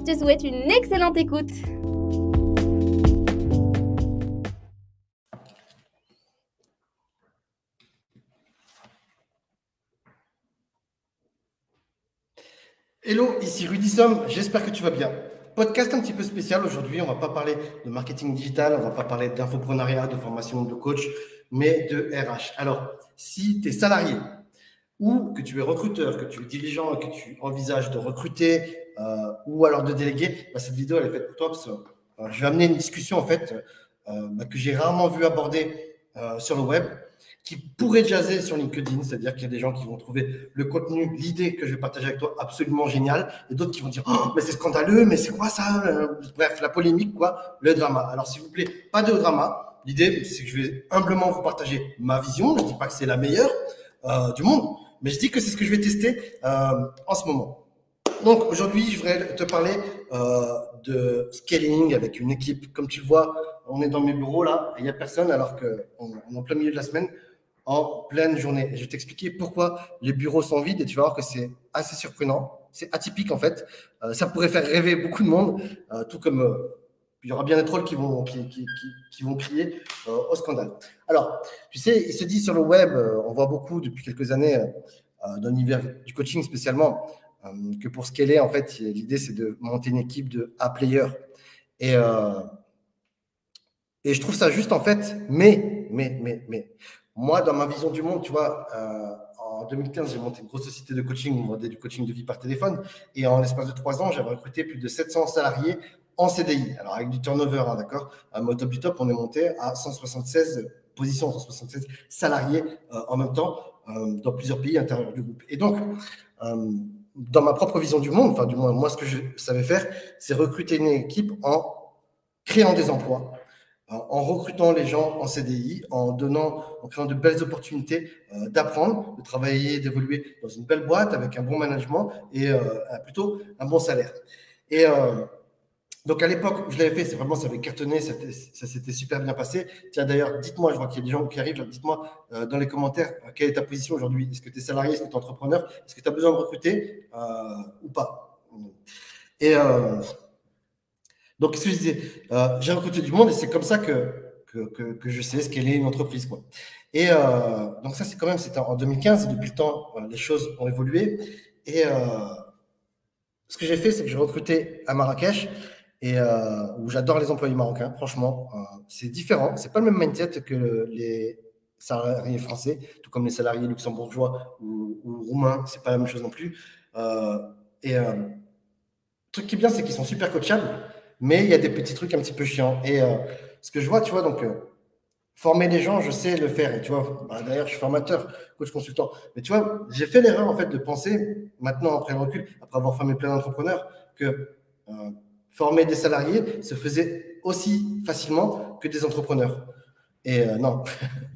Je te souhaite une excellente écoute. Hello, ici Rudissom, j'espère que tu vas bien. Podcast un petit peu spécial aujourd'hui, on va pas parler de marketing digital, on va pas parler d'infoprenariat, de formation de coach, mais de RH. Alors, si tu es salarié ou que tu es recruteur, que tu es dirigeant que tu envisages de recruter euh, ou alors de déléguer, bah, cette vidéo elle est faite pour toi parce que euh, je vais amener une discussion en fait euh, bah, que j'ai rarement vu aborder sur le web qui pourrait jaser sur LinkedIn, c'est-à-dire qu'il y a des gens qui vont trouver le contenu, l'idée que je vais partager avec toi absolument génial, et d'autres qui vont dire oh, mais c'est scandaleux, mais c'est quoi ça Bref, la polémique, quoi, le drama. Alors s'il vous plaît, pas de drama. L'idée, c'est que je vais humblement vous partager ma vision. Je ne dis pas que c'est la meilleure du monde, mais je dis que c'est ce que je vais tester euh, en ce moment. Donc aujourd'hui, je voudrais te parler euh, de scaling avec une équipe. Comme tu le vois, on est dans mes bureaux là, il n'y a personne alors qu'on est en plein milieu de la semaine en pleine journée. je vais t'expliquer pourquoi les bureaux sont vides et tu vas voir que c'est assez surprenant. C'est atypique en fait. Euh, ça pourrait faire rêver beaucoup de monde, tout comme il y aura bien des trolls qui vont, qui, qui, qui, vont crier au scandale. Alors, tu sais, il se dit sur le web, on voit beaucoup depuis quelques années, dans l'univers du coaching spécialement, que pour scaler, en fait, l'idée c'est de monter une équipe de A-players. Et, et je trouve ça juste en fait, mais, mais, mais, mais, moi, dans ma vision du monde, tu vois, euh, en 2015, j'ai monté une grosse société de coaching, on vendait du coaching de vie par téléphone. Et en l'espace de trois ans, j'avais recruté plus de 700 salariés en CDI. Alors, avec du turnover, hein, d'accord Au top du top, on est monté à 176 positions, 176 salariés euh, en même temps euh, dans plusieurs pays intérieurs du groupe. Et donc, dans ma propre vision du monde, enfin, du moins, moi, ce que je savais faire, c'est recruter une équipe en créant des emplois, en recrutant les gens en CDI, en donnant, en créant de belles opportunités euh, d'apprendre, de travailler, d'évoluer dans une belle boîte avec un bon management et euh, plutôt un bon salaire. Et euh, donc à l'époque où je l'avais fait, c'est vraiment ça avait cartonné, ça, s'était super bien passé. Tiens d'ailleurs, dites-moi, je vois qu'il y a des gens qui arrivent, dites-moi dans les commentaires quelle est ta position aujourd'hui? Est-ce que tu es salarié, est-ce que tu es entrepreneur, est-ce que tu as besoin de recruter ou pas? Et donc, ce que je disais, euh, j'ai recruté du monde et c'est comme ça que, que, je sais ce qu'elle est une entreprise. Quoi. Et euh, donc, ça, c'est quand même, c'était en 2015 et depuis le temps, euh, les choses ont évolué. Et ce que j'ai fait, c'est que j'ai recruté à Marrakech et où j'adore les employés marocains, franchement. c'est différent, c'est pas le même mindset que les salariés français, tout comme les salariés luxembourgeois ou, ou roumains, c'est pas la même chose non plus. et le truc qui est bien, c'est qu'ils sont super coachables. Mais il y a des petits trucs un petit peu chiants. Et euh, ce que je vois, tu vois, donc, euh, former les gens, je sais le faire. Et tu vois, bah, d'ailleurs, je suis formateur, coach consultant. Mais tu vois, j'ai fait l'erreur, en fait, de penser, maintenant, après le recul, après avoir formé plein d'entrepreneurs, que euh, former des salariés se faisait aussi facilement que des entrepreneurs. Et non,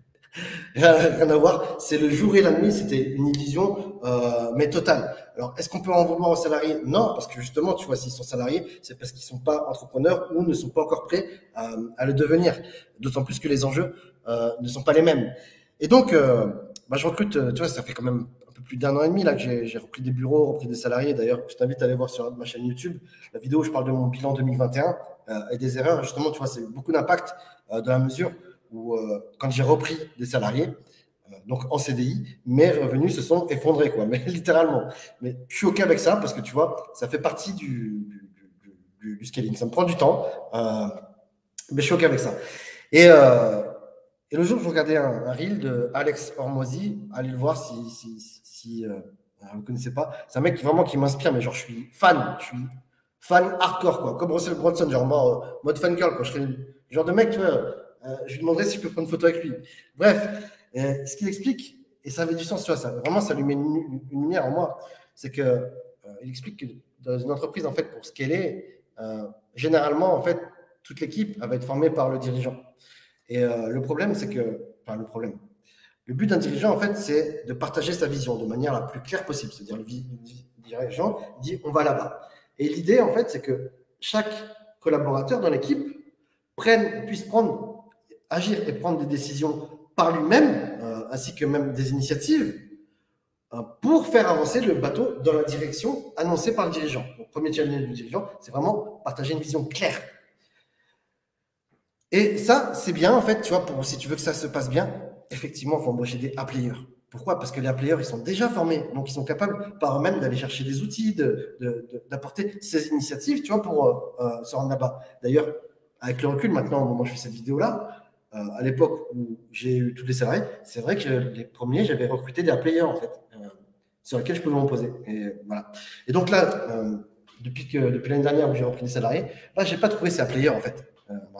rien, à voir. C'est le jour et la nuit, c'était une illusion, euh, mais totale. Alors, est-ce qu'on peut en vouloir aux salariés? Non, parce que justement, tu vois, s'ils sont salariés, c'est parce qu'ils sont pas entrepreneurs ou ne sont pas encore prêts euh, à le devenir. D'autant plus que les enjeux euh, ne sont pas les mêmes. Et donc, euh, bah, je recrute, tu vois, ça fait quand même peu plus d'un an et demi là que j'ai repris des bureaux, repris des salariés. D'ailleurs, je t'invite à aller voir sur ma chaîne YouTube la vidéo où je parle de mon bilan 2021 et des erreurs. Justement, tu vois, c'est beaucoup d'impact dans la mesure où, euh, quand j'ai repris des salariés, euh, donc en CDI, mes revenus se sont effondrés, quoi, mais littéralement. Mais je suis OK avec ça parce que tu vois, ça fait partie du, du, scaling. Ça me prend du temps, euh, mais je suis OK avec ça. Et, et le jour je regardais un, reel de Alex Hormozy, allez le voir si, si vous ne connaissez pas. C'est un mec qui, vraiment qui m'inspire, mais genre je suis fan, je suis fan hardcore, quoi, comme Russell Bronson, genre mode, mode fan girl, quoi. Je serais le genre de mec, tu vois euh, je lui demanderai si je peux prendre une photo avec lui. Bref, euh, ce qu'il explique, et ça avait du sens, tu vois, ça, vraiment, ça lui met une, lumière en moi, c'est que il explique que dans une entreprise, en fait, pour ce qu'elle est, généralement, en fait, toute l'équipe va être formée par le dirigeant. Et le problème, c'est que, enfin, le problème, le but d'un dirigeant, en fait, c'est de partager sa vision de manière la plus claire possible. C'est-à-dire, le dirigeant dit on va là-bas. Et l'idée, en fait, c'est que chaque collaborateur dans l'équipe prenne, puisse prendre, agir et prendre des décisions par lui-même, euh, ainsi que même des initiatives, euh, pour faire avancer le bateau dans la direction annoncée par le dirigeant. Donc, premier challenge du dirigeant, c'est vraiment partager une vision claire. Et ça, c'est bien, en fait, tu vois, si tu veux que ça se passe bien, effectivement, il faut embaucher des A-players. Pourquoi? Parce que les A-players, ils sont déjà formés, donc ils sont capables par eux-mêmes d'aller chercher des outils, d'apporter ces initiatives, tu vois, pour euh, euh, se rendre là-bas. D'ailleurs, avec le recul, maintenant, au moment où je fais cette vidéo-là, euh, à l'époque où j'ai eu tous les salariés, c'est vrai que les premiers, j'avais recruté des A-players, en fait, sur lesquels je pouvais m'en Et, voilà. et donc là, depuis, depuis l'année dernière où j'ai repris des salariés, là, je n'ai pas trouvé ces A-players, en fait.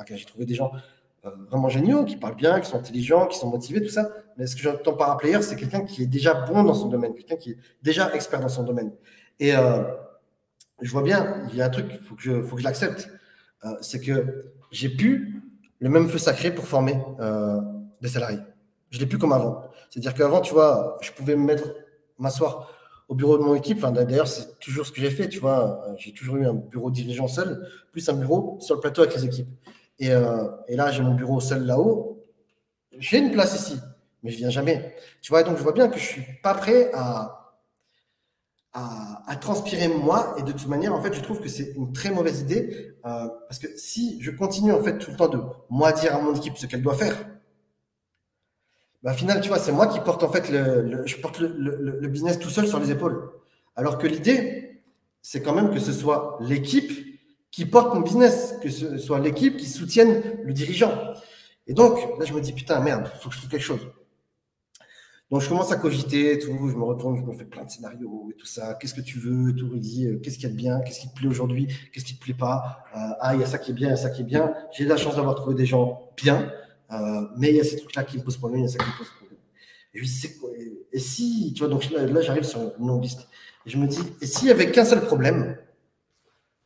J'ai trouvé des gens euh, vraiment géniaux, qui parlent bien, qui sont intelligents, qui sont motivés, tout ça. Mais ce que j'entends par un player, c'est quelqu'un qui est déjà bon dans son domaine, quelqu'un qui est déjà expert dans son domaine. Et euh, je vois bien, il y a un truc, il faut que je, l'accepte, euh, c'est que j'ai pu le même feu sacré pour former des salariés. Je l'ai plus comme avant. C'est-à-dire qu'avant, tu vois, je pouvais me mettre, m'asseoir au bureau de mon équipe. D'ailleurs, c'est toujours ce que j'ai fait, tu vois. J'ai toujours eu un bureau dirigeant seul, plus un bureau sur le plateau avec les équipes. Euh, et, là, j'ai mon bureau seul là-haut. J'ai une place ici, mais je viens jamais. Tu vois, donc je vois bien que je suis pas prêt à, à, transpirer moi. Et de toute manière, en fait, je trouve que c'est une très mauvaise idée euh, parce que si je continue en fait tout le temps de moi dire à mon équipe ce qu'elle doit faire, bah, final, tu vois, c'est moi qui porte en fait le, porte le, business tout seul sur les épaules. Alors que l'idée, c'est quand même que ce soit l'équipe qui porte mon business, que ce soit l'équipe qui soutienne le dirigeant. Et donc, là, je me dis, putain, merde, il faut que je trouve quelque chose. Donc, je commence à cogiter, tout, je me retourne, je me fais plein de scénarios et tout ça. Qu'est-ce que tu veux, tout, Rudy euh, Qu'est-ce qu'il y a de bien Qu'est-ce qui te plaît aujourd'hui Qu'est-ce qui te plaît pas? Euh, Ah, il y a ça qui est bien, il y a ça qui est bien. J'ai la chance d'avoir trouvé des gens bien, euh, mais il y a ces trucs-là qui me posent problème, il y a ça qui me pose problème. Et si, tu vois, donc là, j'arrive sur une longue liste. Et je me dis, et s'il y avait qu'un seul problème,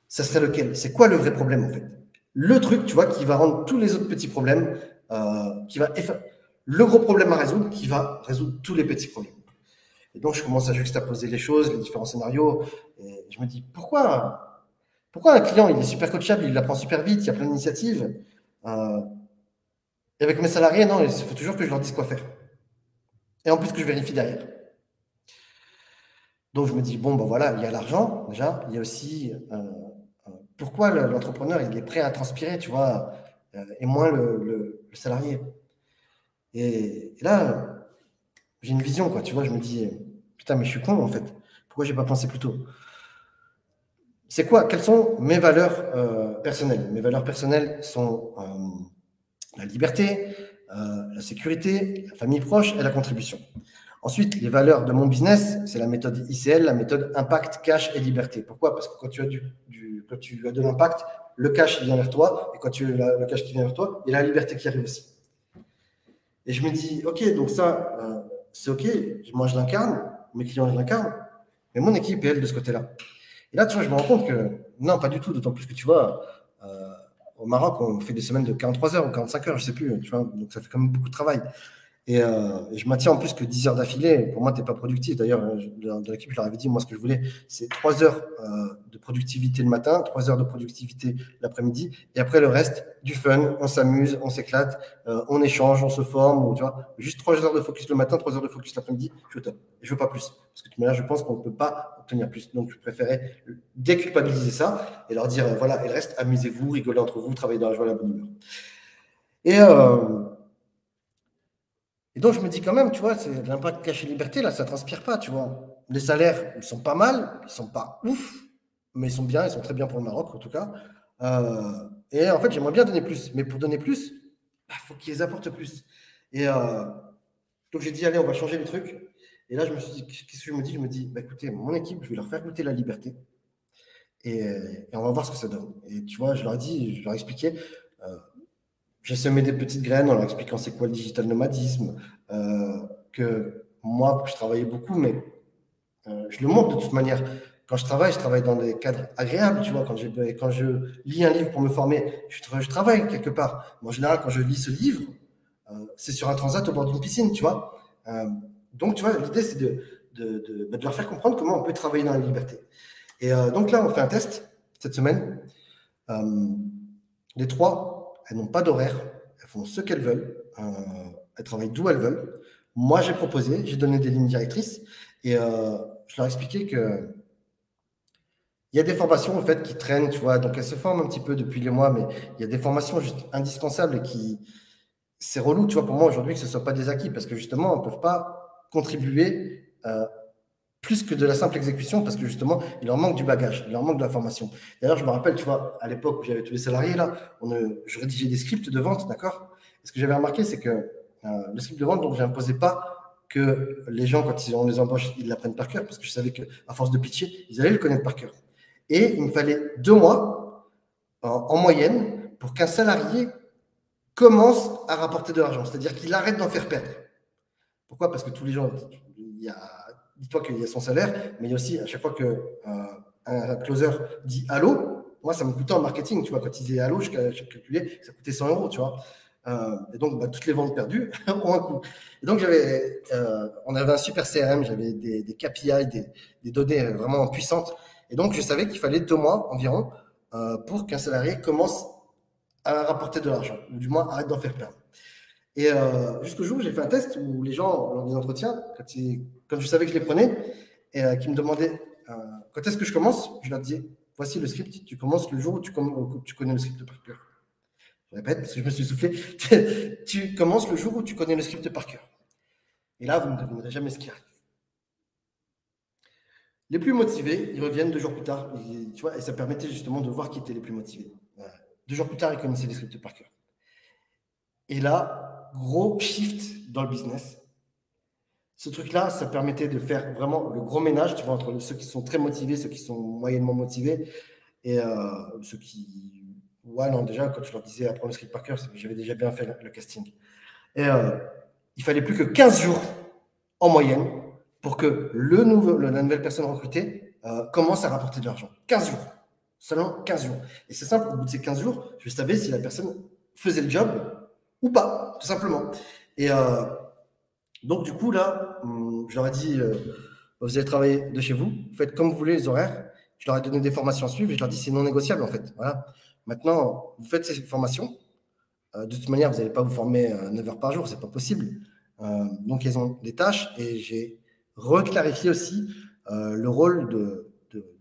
ça serait lequel? C'est quoi le vrai problème en fait? Le truc, tu vois, qui va rendre tous les autres petits problèmes, euh, qui va le gros problème à résoudre, qui va résoudre tous les petits problèmes. Et donc je commence à juxtaposer les choses, les différents scénarios, et je me dis pourquoi, pourquoi un client il est super coachable, il l'apprend super vite, il y a plein d'initiatives. Euh, et avec mes salariés, non, il faut toujours que je leur dise quoi faire. Et en plus que je vérifie derrière. Donc je me dis, bon, ben voilà, il y a l'argent déjà, il y a aussi euh, pourquoi l'entrepreneur il est prêt à transpirer, tu vois, euh, et moins le, salarié. Et, là, j'ai une vision, quoi, tu vois, je me dis, putain, mais je suis con en fait. Pourquoi j'ai pas pensé plus tôt? C'est quoi? Quelles sont mes valeurs euh, personnelles? Mes valeurs personnelles sont euh, la liberté, la sécurité, la famille proche et la contribution. Ensuite, les valeurs de mon business, c'est la méthode ICL, la méthode impact, cash et liberté. Pourquoi? Parce que quand tu as du, quand tu as de l'impact, le cash vient vers toi, et quand tu as le cash qui vient vers toi, il y a la liberté qui arrive aussi. Et je me dis, ok, donc ça, euh, c'est ok, moi je l'incarne, mes clients je l'incarne, mais mon équipe est elle de ce côté-là. Et là, tu vois, je me rends compte que non, pas du tout, d'autant plus que tu vois, euh, au Maroc, on fait des semaines de 43 heures ou 45 heures, je sais plus, tu vois, donc ça fait quand même beaucoup de travail. Euh, et, je maintiens en plus que 10 heures d'affilée, pour moi, tu n'es pas productif. D'ailleurs, euh, de l'équipe, je leur avais dit, moi, ce que je voulais, c'est 3 heures euh, de productivité le matin, 3 heures de productivité l'après-midi, et après le reste, du fun, on s'amuse, on s'éclate, on échange, on se forme, ou, tu vois, juste 3 heures de focus le matin, 3 heures de focus l'après-midi, je suis au top. Je veux pas plus. Parce que de toute manière, je pense qu'on ne peut pas obtenir plus. Donc, je préférais déculpabiliser ça et leur dire, voilà, et le reste, amusez-vous, rigolez entre vous, travaillez dans la joie et la bonne humeur. Et et donc, je me dis quand même, tu vois, c'est l'impact cash et liberté, là, ça transpire pas, tu vois. Les salaires, ils sont pas mal, ils sont pas ouf, mais ils sont bien, ils sont très bien pour le Maroc, en tout cas. Euh, et en fait, j'aimerais bien donner plus. Mais pour donner plus, il bah, faut qu'ils apportent plus. Et euh, donc, j'ai dit, allez, on va changer les trucs. Et là, je me suis dit, qu'est-ce que je me dis? Je me dis, bah, écoutez, mon équipe, je vais leur faire goûter la liberté. Et, on va voir ce que ça donne. Et tu vois, je leur ai dit, je leur ai expliqué, j'ai semé des petites graines en leur expliquant c'est quoi le digital nomadisme, euh, que moi, je travaillais beaucoup, mais euh, je le montre de toute manière. quand je travaille, je travaille dans des cadres agréables, tu vois. Quand, je lis un livre pour me former, je, travaille quelque part. en général, quand je lis ce livre, euh, c'est sur un transat au bord d'une piscine, tu vois. Donc, tu vois, l'idée, c'est bah, de, leur faire comprendre comment on peut travailler dans la liberté. Et donc là, on fait un test cette semaine. les trois, elles n'ont pas d'horaire, elles font ce qu'elles veulent, elles travaillent d'où elles veulent. Moi, j'ai proposé, j'ai donné des lignes directrices et je leur ai expliqué que il y a des formations en fait qui traînent, tu vois, donc elles se forment un petit peu depuis les mois, mais il y a des formations juste indispensables qui c'est relou, tu vois, pour moi aujourd'hui que ce ne soit pas des acquis parce que justement, on ne peut pas contribuer euh, plus que de la simple exécution parce que justement, il leur manque du bagage, il leur manque de la formation. D'ailleurs, je me rappelle, tu vois, à l'époque où j'avais tous les salariés là, on, je rédigeais des scripts de vente, d'accord? Ce que j'avais remarqué, c'est que euh, le script de vente, donc, je n'imposais pas que les gens, quand ils, on les embauche, ils l'apprennent par cœur parce que je savais qu'à force de pitcher, ils allaient le connaître par cœur. Et il me fallait deux mois en, moyenne pour qu'un salarié commence à rapporter de l'argent, c'est-à-dire qu'il arrête d'en faire perdre. Pourquoi? Parce que tous les gens, il y a, dis-toi qu'il y a son salaire, mais il y a aussi à chaque fois que euh, un closer dit allô, moi ça me coûtait en marketing, tu vois, quand il disait allô, je, calculais, ça coûtait 100 euros, tu vois. Euh, et donc, bah, toutes les ventes perdues ont un coût. Et donc, j'avais, euh, on avait un super CRM, j'avais des, des KPI, des, données vraiment puissantes et donc, je savais qu'il fallait deux mois environ pour qu'un salarié commence à rapporter de l'argent, ou du moins arrête d'en faire perdre. Et jusqu'au jour où j'ai fait un test où les gens, lors des entretiens, quand, je savais que je les prenais, et euh, qui me demandaient quand est-ce que je commence, je leur disais voici le script, tu commences le jour où tu, tu connais le script par cœur. Je répète parce que je me suis soufflé tu commences le jour où tu connais le script par cœur. Et là, vous ne devinerez jamais ce qui arrive. Les plus motivés, ils reviennent deux jours plus tard. Et, tu vois, et ça permettait justement de voir qui étaient les plus motivés. Deux jours plus tard, ils connaissaient les scripts par cœur. Et là, gros shift dans le business. Ce truc-là, ça permettait de faire vraiment le gros ménage, tu vois, entre ceux qui sont très motivés, ceux qui sont moyennement motivés, et euh, ceux qui. Ouais, non, déjà, quand je leur disais apprendre le script par cœur, j'avais déjà bien fait le, casting. Et euh, il fallait plus que 15 jours en moyenne pour que le nouveau, la nouvelle personne recrutée euh, commence à rapporter de l'argent. 15 jours. Seulement 15 jours. Et c'est simple, au bout de ces 15 jours, je savais si la personne faisait le job ou pas, tout simplement. Et euh, donc, du coup, là, hum, je leur ai dit, euh, vous allez travailler de chez vous, faites comme vous voulez les horaires. Je leur ai donné des formations à suivre et je leur ai dit, c'est non négociable, en fait. Voilà. Maintenant, vous faites ces formations. de toute manière, vous n'allez pas vous former 9 heures par jour, c'est pas possible. donc, ils ont des tâches et j'ai reclarifier aussi euh, le rôle de,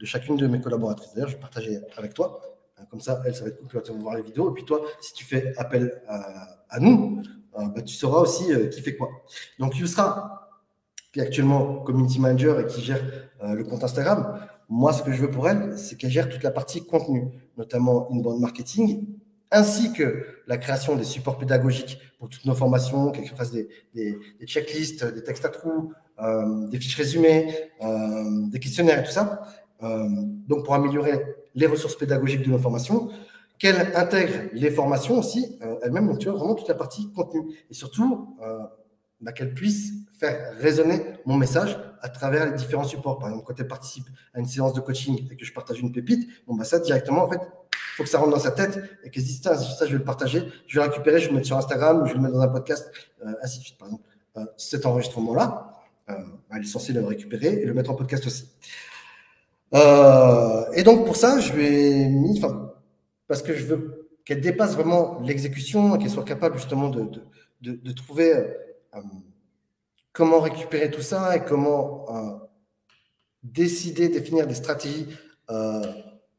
chacune de mes collaboratrices. D'ailleurs, je vais partager avec toi. Euh, comme ça, elle, ça va être cool, tu voir les vidéos. Et puis toi, si tu fais appel à, nous, euh, bah, tu sauras aussi qui fait quoi. Donc, Yusra, qui est actuellement community manager et qui gère le compte Instagram, moi, ce que je veux pour elle, c'est qu'elle gère toute la partie contenu, notamment inbound marketing, ainsi que la création des supports pédagogiques pour toutes nos formations, qu'elle fasse des, des, checklists, des textes à trous, euh, des fiches résumées, euh, des questionnaires et tout ça. Euh, donc, pour améliorer les ressources pédagogiques de nos formations, qu'elle intègre les formations aussi, elle-même, donc tu vois, vraiment toute la partie contenu. Et surtout, bah, qu'elle puisse faire résonner mon message à travers les différents supports. Par exemple, quand elle participe à une séance de coaching et que je partage une pépite, bon, bah, ça, directement, en fait, faut que ça rentre dans sa tête et qu'elle se dise, ça, je vais le partager, je vais le récupérer, je vais le mettre sur Instagram je vais le mettre dans un podcast, ainsi de suite. Par exemple, cet enregistrement-là, euh, elle est censée le récupérer et le mettre en podcast aussi. Euh, et donc pour ça, je lui ai mis, parce que je veux qu'elle dépasse vraiment l'exécution et qu'elle soit capable justement de, de, trouver euh, comment récupérer tout ça et comment décider, définir des stratégies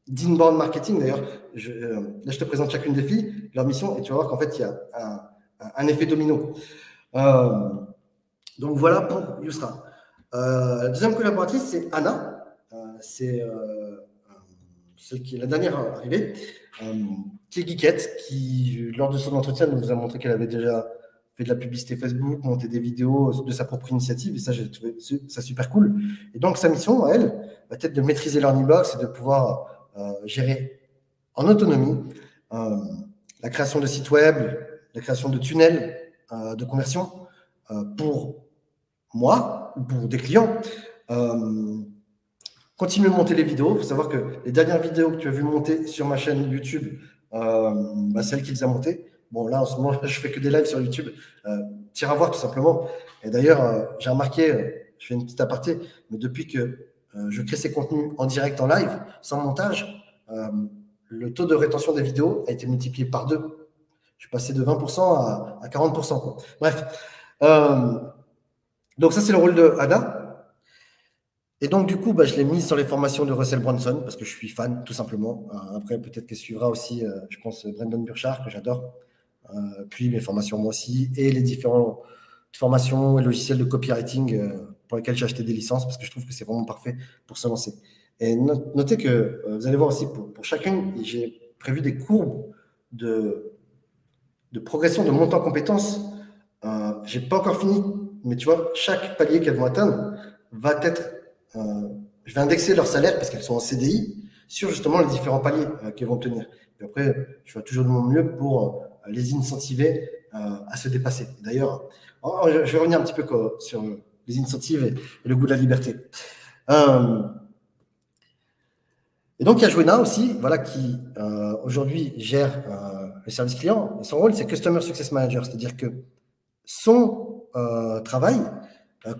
d'inbound marketing. D'ailleurs, je, là, je te présente chacune des filles, leur mission, et tu vas voir qu'en fait, il y a un, effet domino. Euh, donc voilà pour Yusra. Euh, la deuxième collaboratrice, c'est Anna. Euh, c'est euh, celle qui est la dernière arrivée, qui est Geekette, qui, lors de son entretien, nous a montré qu'elle avait déjà fait de la publicité Facebook, monté des vidéos de sa propre initiative, et ça, j'ai trouvé ça super cool. Et donc, sa mission, elle, va être de maîtriser box et de pouvoir gérer en autonomie la création de sites web, la création de tunnels de conversion pour moi ou pour des clients, euh, continue de monter les vidéos. Il faut savoir que les dernières vidéos que tu as vu monter sur ma chaîne YouTube, euh, bah, c'est elle qui les montées. Bon, là, en ce moment, je fais que des lives sur YouTube. Euh, tire à voir, tout simplement. Et d'ailleurs, euh, j'ai remarqué, euh, je fais une petite aparté, mais depuis que euh, je crée ces contenus en direct, en live, sans montage, le taux de rétention des vidéos a été multiplié par deux. Je suis passé de 20% à, à 40%. Quoi. Bref. donc, ça, c'est le rôle de Ada. Et donc, du coup, bah, je l'ai mise sur les formations de Russell Brunson parce que je suis fan, tout simplement. après, peut-être qu'elle suivra aussi, je pense, Brandon Burchard, que j'adore. Euh, puis mes formations moi aussi, et les différentes formations et logiciels de copywriting euh, pour lesquels j'ai acheté des licences parce que je trouve que c'est vraiment parfait pour se lancer. Et notez que euh, vous allez voir aussi pour, chacune, j'ai prévu des courbes de, progression, de montant en compétences. Euh, j'ai pas encore fini, mais tu vois, chaque palier qu'elles vont atteindre va être. Euh, je vais indexer leur salaire parce qu'elles sont en CDI sur justement les différents paliers qu'elles vont tenir. Et après, je fais toujours de mon mieux pour les incentiver euh, à se dépasser. D'ailleurs, oh, oh, je vais revenir un petit peu sur les incentives et, le goût de la liberté. Euh, et donc, il y a Joanna aussi, voilà, qui euh, aujourd'hui gère le service client. Son rôle, c'est Customer Success Manager, c'est-à-dire que son travail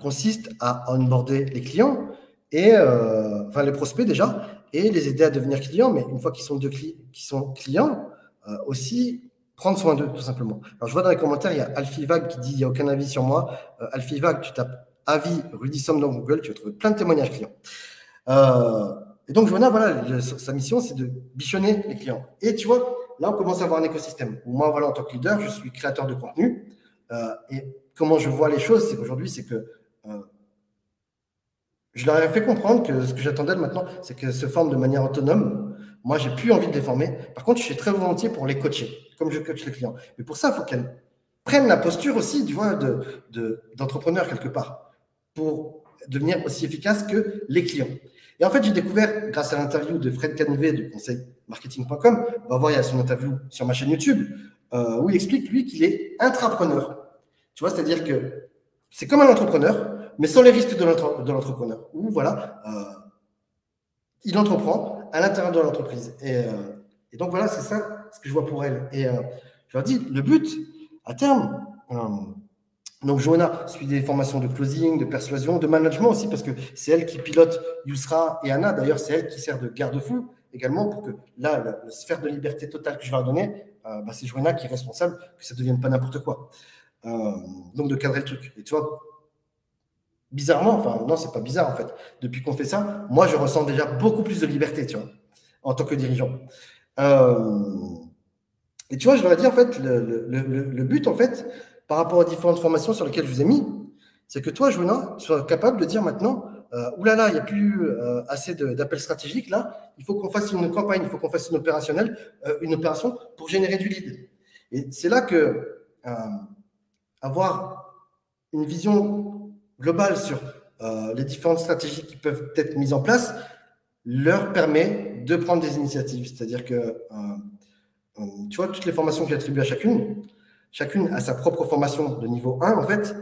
consiste à onboarder les clients et enfin les prospects déjà et les aider à devenir clients. Mais une fois qu'ils sont, de qui sont clients, aussi prendre soin d'eux, tout simplement. Alors, je vois dans les commentaires, il y a Alfivag qui dit il n'y a aucun avis sur moi. Euh, Alfivag, tu tapes avis Rudy Somme dans Google, tu vas trouver plein de témoignages clients. Euh, et donc, voilà, sa mission, c'est de bichonner les clients. Et tu vois, là, on commence à avoir un écosystème. Moi, voilà, en tant que leader, je suis créateur de contenu. Euh, et comment je vois les choses, c'est qu'aujourd'hui, c'est que euh, je leur ai fait comprendre que ce que j'attendais maintenant, c'est qu'elles se forment de manière autonome. Moi, j'ai plus envie de les former. Par contre, je suis très volontiers pour les coacher comme je coach les clients. Mais pour ça, il faut qu'elles prennent la posture aussi, tu vois, d'entrepreneur de, quelque part, pour devenir aussi efficace que les clients. Et en fait, j'ai découvert, grâce à l'interview de Fred Canivet de conseilmarketing.com, on va voir, il y a son interview sur ma chaîne YouTube, euh, où il explique, lui, qu'il est intrapreneur. Tu vois, c'est-à-dire que c'est comme un entrepreneur, mais sans les risques de l'entrepreneur. Où, voilà, euh, il entreprend à l'intérieur de l'entreprise. Et, euh, et donc, voilà, c'est ça ce que je vois pour elle. Et euh, je leur dis, le but, à terme, donc Joanna suit des formations de closing, de persuasion, de management aussi, parce que c'est elle qui pilote Yusra et Anna. D'ailleurs, c'est elle qui sert de garde-fou également pour que là, la, sphère de liberté totale que je vais leur donner, bah, c'est Joanna qui est responsable, que ça ne devienne pas n'importe quoi. Donc de cadrer le truc. Et tu vois, bizarrement, enfin non, c'est pas bizarre en fait. Depuis qu'on fait ça, moi je ressens déjà beaucoup plus de liberté, tu vois, en tant que dirigeant. Euh, et tu vois, je leur ai dit, en fait, le, but, en fait, par rapport aux différentes formations sur lesquelles je vous ai mis, c'est que toi, Joanna, tu sois capable de dire maintenant, euh, oulala, il n'y a plus euh, assez d'appels stratégiques, là, il faut qu'on fasse une campagne, il faut qu'on fasse une opérationnelle, euh, une opération pour générer du lead. Et c'est là que avoir une vision globale sur les différentes stratégies qui peuvent être mises en place leur permet de prendre des initiatives. C'est-à-dire que euh, tu vois, toutes les formations que j'attribue à chacune, chacune a sa propre formation de niveau 1, en fait,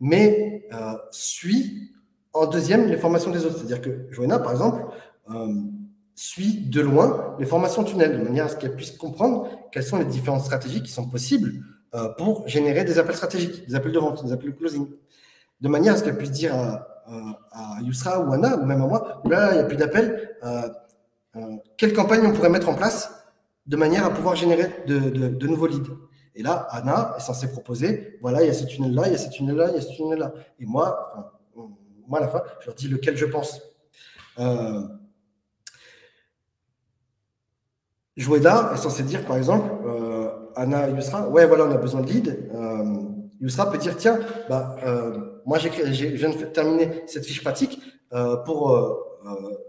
mais euh, suit en deuxième les formations des autres. C'est-à-dire que Joanna, par exemple, euh, suit de loin les formations tunnel, de manière à ce qu'elle puisse comprendre quelles sont les différentes stratégies qui sont possibles pour générer des appels stratégiques, des appels de vente, des appels de closing, de manière à ce qu'elle puisse dire à, à, Yusra ou Anna, ou même à moi, là, il n'y a plus d'appels, quelle campagne on pourrait mettre en place de manière à pouvoir générer de, nouveaux leads? Et là, Anna est censée proposer, voilà, il y a ce tunnel-là, il y a ce tunnel-là, il y a ce tunnel-là. Et moi, moi, à la fin, je leur dis lequel je pense. Euh, est censé dire, par exemple, euh, Anna Yusra, ouais, voilà, on a besoin de leads. Euh, Yusra peut dire, tiens, bah, euh, moi, j'ai, je viens de terminer cette fiche pratique euh, pour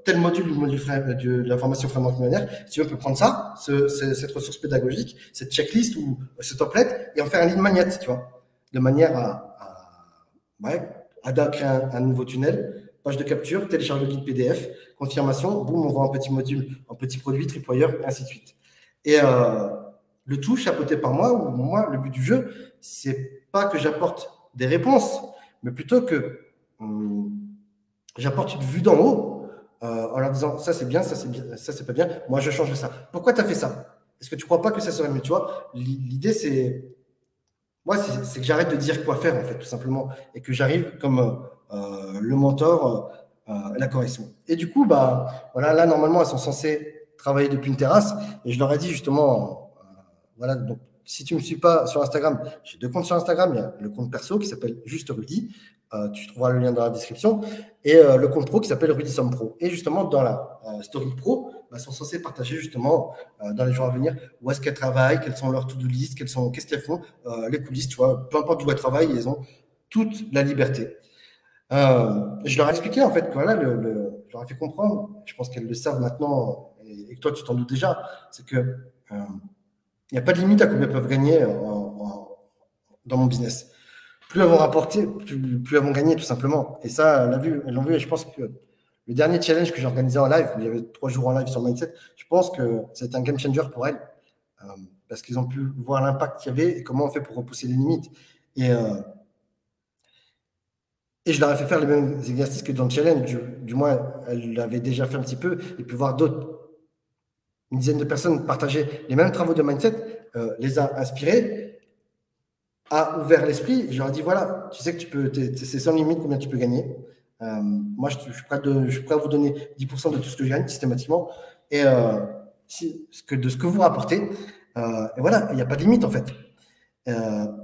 tel module du module de l'information framework linéaire, si on peut prendre ça, cette ressource pédagogique, cette checklist ou ce template, et en faire un lead magnet, tu vois, de manière à, ouais, à créer un, nouveau tunnel, page de capture, télécharge le guide PDF, confirmation, boum, on voit un petit module, un petit produit, tripwire, ainsi de suite. Et euh, le tout chapeauté par moi, ou moi, le but du jeu, c'est pas que j'apporte des réponses, mais plutôt que hum, j'apporte une vue d'en haut en leur disant ça c'est bien, ça c'est bien, ça c'est pas bien, moi je change ça. Pourquoi tu as fait ça? Est-ce que tu crois pas que ça serait mieux? Tu vois, l'idée c'est. Moi, c'est que j'arrête de dire quoi faire, en fait, tout simplement, et que j'arrive comme le mentor, la correction. Et du coup, bah, voilà, là, normalement, elles sont censées travailler depuis une terrasse, et je leur ai dit justement, voilà, donc si tu ne me suis pas sur Instagram, j'ai deux comptes sur Instagram. Il y a le compte perso qui s'appelle Juste Rudy. Euh, tu trouveras le lien dans la description. Et euh, le compte pro qui s'appelle Rudy Somme Pro. Et justement, dans la euh, story pro, bah, sont censés partager justement dans les jours à venir où est-ce qu'elles travaillent, quelles sont leurs to-do list, qu'est-ce qu'elles font, les coulisses, tu vois, peu importe où elles travaillent, elles ont toute la liberté. je leur ai expliqué en fait, voilà, je leur ai fait comprendre, je pense qu'elles le savent maintenant, et, et que toi tu t'en doutes déjà, c'est que il n'y a pas de limite à combien peuvent gagner dans mon business. Plus elles vont rapporter, plus, elles vont gagner, tout simplement. Et ça, elles l'ont vu. Et je pense que le dernier challenge que j'ai organisé en live, il y avait trois jours en live sur Mindset, je pense que c'est un game changer pour elles. Euh, parce qu'ils ont pu voir l'impact qu'il y avait et comment on fait pour repousser les limites. Et, euh, je leur ai fait faire les mêmes exercices que dans le challenge. Du, du moins, elles l'avaient déjà fait un petit peu et puis voir d'autres une dizaine de personnes partageaient les mêmes travaux de mindset, euh, les a inspirés, a ouvert l'esprit. Je leur ai dit voilà, tu sais que tu peux, c'est sans limite combien tu peux gagner. Euh, moi, je, suis prêt de, je, suis prêt à vous donner 10% de tout ce que je gagne systématiquement et euh, de ce que vous rapportez. et voilà, il n'y a pas de limite en fait.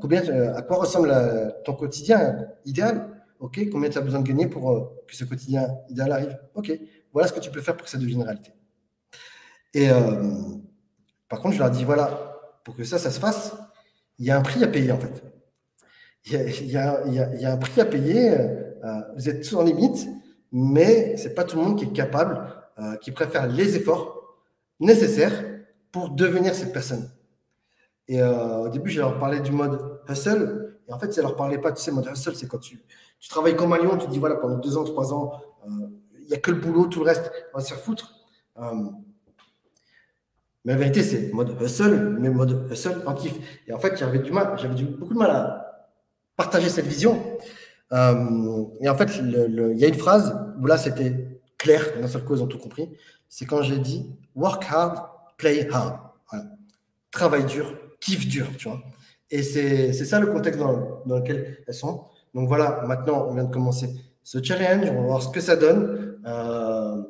combien, à quoi ressemble ton quotidien idéal? Ok, combien tu as besoin de gagner pour que ce quotidien idéal arrive? Ok, voilà ce que tu peux faire pour que ça devienne réalité. Et euh, par contre, je leur dis voilà, pour que ça, ça se fasse, il y a un prix à payer en fait. Il y a, un prix à payer. Euh, vous êtes en limite, mais c'est pas tout le monde qui est capable, euh, qui préfère les efforts nécessaires pour devenir cette personne. Et au début, je leur parlais du mode hustle. Et en fait, ça leur parlait pas. Tu sais, mode hustle, c'est quand tu, tu travailles comme un lion, tu dis voilà, pendant deux ans, trois ans, il n'y a que le boulot, tout le reste, on va se faire foutre. Mais la vérité, c'est mode hustle, mais mode hustle en kiff. Et en fait, j'avais du mal, j'avais beaucoup de mal à partager cette vision. Euh, et en fait, il y a une phrase où là, c'était clair, d'un seul coup, ils ont tout compris. C'est quand j'ai dit work hard, play hard. Travail dur, kiff dur, tu vois. Et c'est ça le contexte dans, dans, lequel elles sont. Donc voilà, maintenant, on vient de commencer ce challenge. On va voir ce que ça donne. Euh,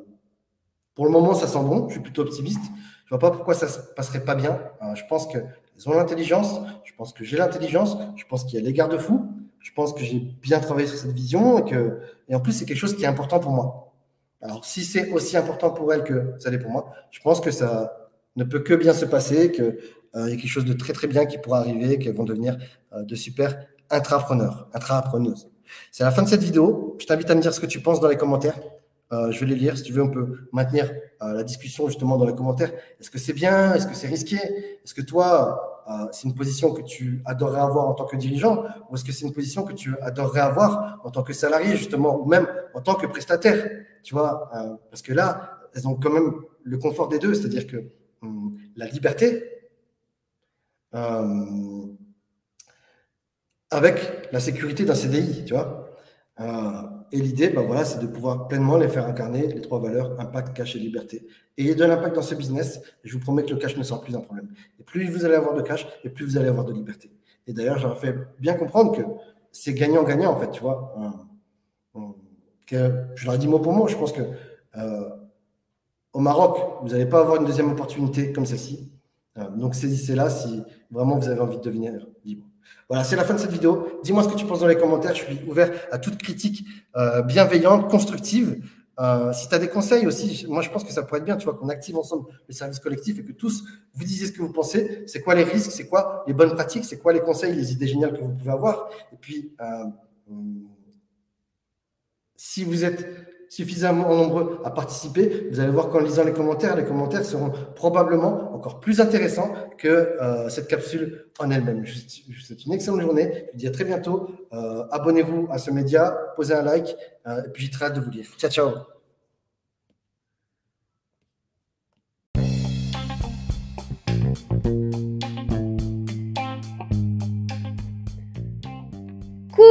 pour le moment, ça sent bon. Je suis plutôt optimiste. Je vois pas pourquoi ça se passerait pas bien. Euh, je pense qu'ils ont l'intelligence. Je pense que j'ai l'intelligence. Je pense qu'il y a les garde-fous. Je pense que j'ai bien travaillé sur cette vision et que, et en plus, c'est quelque chose qui est important pour moi. Alors, si c'est aussi important pour elle que ça l'est pour moi, je pense que ça ne peut que bien se passer, qu'il euh, y a quelque chose de très très bien qui pourra arriver, qu'elles vont devenir euh, de super intrapreneurs, intrapreneuses. C'est la fin de cette vidéo. Je t'invite à me dire ce que tu penses dans les commentaires. Euh, je vais les lire. Si tu veux, on peut maintenir euh, la discussion justement dans les commentaires. Est-ce que c'est bien? Est-ce que c'est risqué? Est-ce que toi, euh, c'est une position que tu adorerais avoir en tant que dirigeant Ou est-ce que c'est une position que tu adorerais avoir en tant que salarié, justement, ou même en tant que prestataire? Tu vois, parce que là, elles ont quand même le confort des deux, c'est-à-dire que hum, la liberté, avec la sécurité d'un CDI, tu vois? Et l'idée, ben voilà, c'est de pouvoir pleinement les faire incarner, les trois valeurs, impact, cash et liberté. Et de l'impact dans ce business, je vous promets que le cash ne sera plus un problème. Et plus vous allez avoir de cash, et plus vous allez avoir de liberté. Et d'ailleurs, j'aurais fait bien comprendre que c'est gagnant-gagnant, en fait, tu vois. Que, je leur dit mot pour mot, je pense que euh, au Maroc, vous n'allez pas avoir une deuxième opportunité comme celle-ci. Euh, donc saisissez-la si vraiment vous avez envie de devenir libre. Voilà, c'est la fin de cette vidéo. Dis-moi ce que tu penses dans les commentaires. Je suis ouvert à toute critique euh, bienveillante, constructive. Euh, si tu as des conseils aussi, moi je pense que ça pourrait être bien, tu vois, qu'on active ensemble le service collectif et que tous vous disiez ce que vous pensez. C'est quoi les risques, c'est quoi les bonnes pratiques, c'est quoi les conseils, les idées géniales que vous pouvez avoir? Et puis, euh, si vous êtes suffisamment nombreux à participer, vous allez voir qu'en lisant les commentaires, les commentaires seront probablement encore plus intéressants que euh, cette capsule en elle-même. Je vous souhaite une excellente journée. Je vous dis à très bientôt. Euh, abonnez-vous à ce média, posez un like, euh, et puis j'ai très hâte de vous lire. Ciao, ciao.